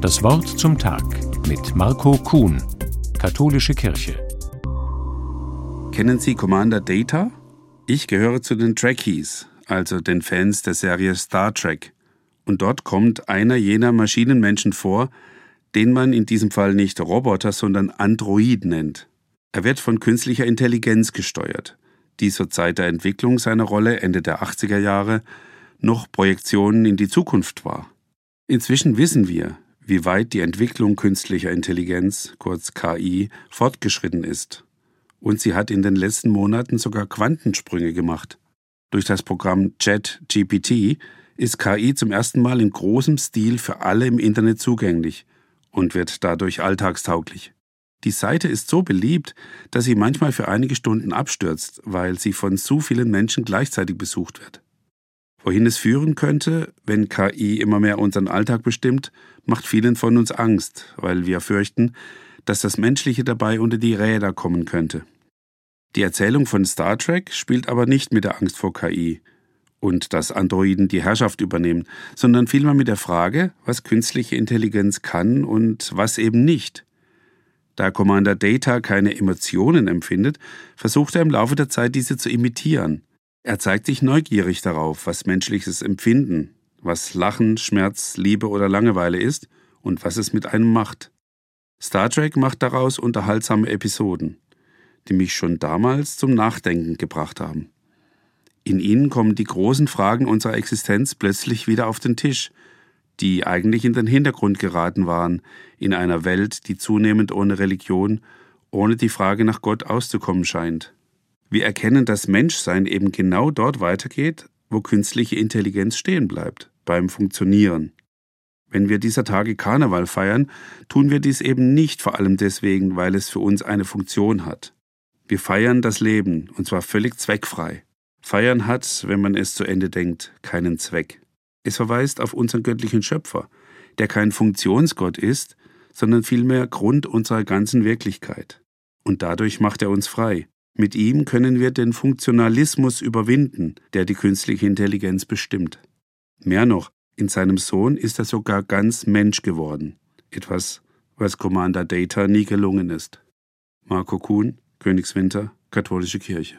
Das Wort zum Tag mit Marco Kuhn, Katholische Kirche. Kennen Sie Commander Data? Ich gehöre zu den Trekkies, also den Fans der Serie Star Trek. Und dort kommt einer jener Maschinenmenschen vor, den man in diesem Fall nicht Roboter, sondern Android nennt. Er wird von künstlicher Intelligenz gesteuert, die zur Zeit der Entwicklung seiner Rolle Ende der 80er Jahre noch Projektionen in die Zukunft war. Inzwischen wissen wir, wie weit die Entwicklung künstlicher Intelligenz, kurz KI, fortgeschritten ist. Und sie hat in den letzten Monaten sogar Quantensprünge gemacht. Durch das Programm ChatGPT ist KI zum ersten Mal in großem Stil für alle im Internet zugänglich und wird dadurch alltagstauglich. Die Seite ist so beliebt, dass sie manchmal für einige Stunden abstürzt, weil sie von zu vielen Menschen gleichzeitig besucht wird. Wohin es führen könnte, wenn KI immer mehr unseren Alltag bestimmt, macht vielen von uns Angst, weil wir fürchten, dass das Menschliche dabei unter die Räder kommen könnte. Die Erzählung von Star Trek spielt aber nicht mit der Angst vor KI und dass Androiden die Herrschaft übernehmen, sondern vielmehr mit der Frage, was künstliche Intelligenz kann und was eben nicht. Da Commander Data keine Emotionen empfindet, versucht er im Laufe der Zeit diese zu imitieren. Er zeigt sich neugierig darauf, was menschliches Empfinden, was Lachen, Schmerz, Liebe oder Langeweile ist und was es mit einem macht. Star Trek macht daraus unterhaltsame Episoden, die mich schon damals zum Nachdenken gebracht haben. In ihnen kommen die großen Fragen unserer Existenz plötzlich wieder auf den Tisch, die eigentlich in den Hintergrund geraten waren, in einer Welt, die zunehmend ohne Religion, ohne die Frage nach Gott auszukommen scheint. Wir erkennen, dass Menschsein eben genau dort weitergeht, wo künstliche Intelligenz stehen bleibt, beim Funktionieren. Wenn wir dieser Tage Karneval feiern, tun wir dies eben nicht vor allem deswegen, weil es für uns eine Funktion hat. Wir feiern das Leben, und zwar völlig zweckfrei. Feiern hat, wenn man es zu Ende denkt, keinen Zweck. Es verweist auf unseren göttlichen Schöpfer, der kein Funktionsgott ist, sondern vielmehr Grund unserer ganzen Wirklichkeit. Und dadurch macht er uns frei. Mit ihm können wir den Funktionalismus überwinden, der die künstliche Intelligenz bestimmt. Mehr noch, in seinem Sohn ist er sogar ganz Mensch geworden. Etwas, was Commander Data nie gelungen ist. Marco Kuhn, Königswinter, Katholische Kirche.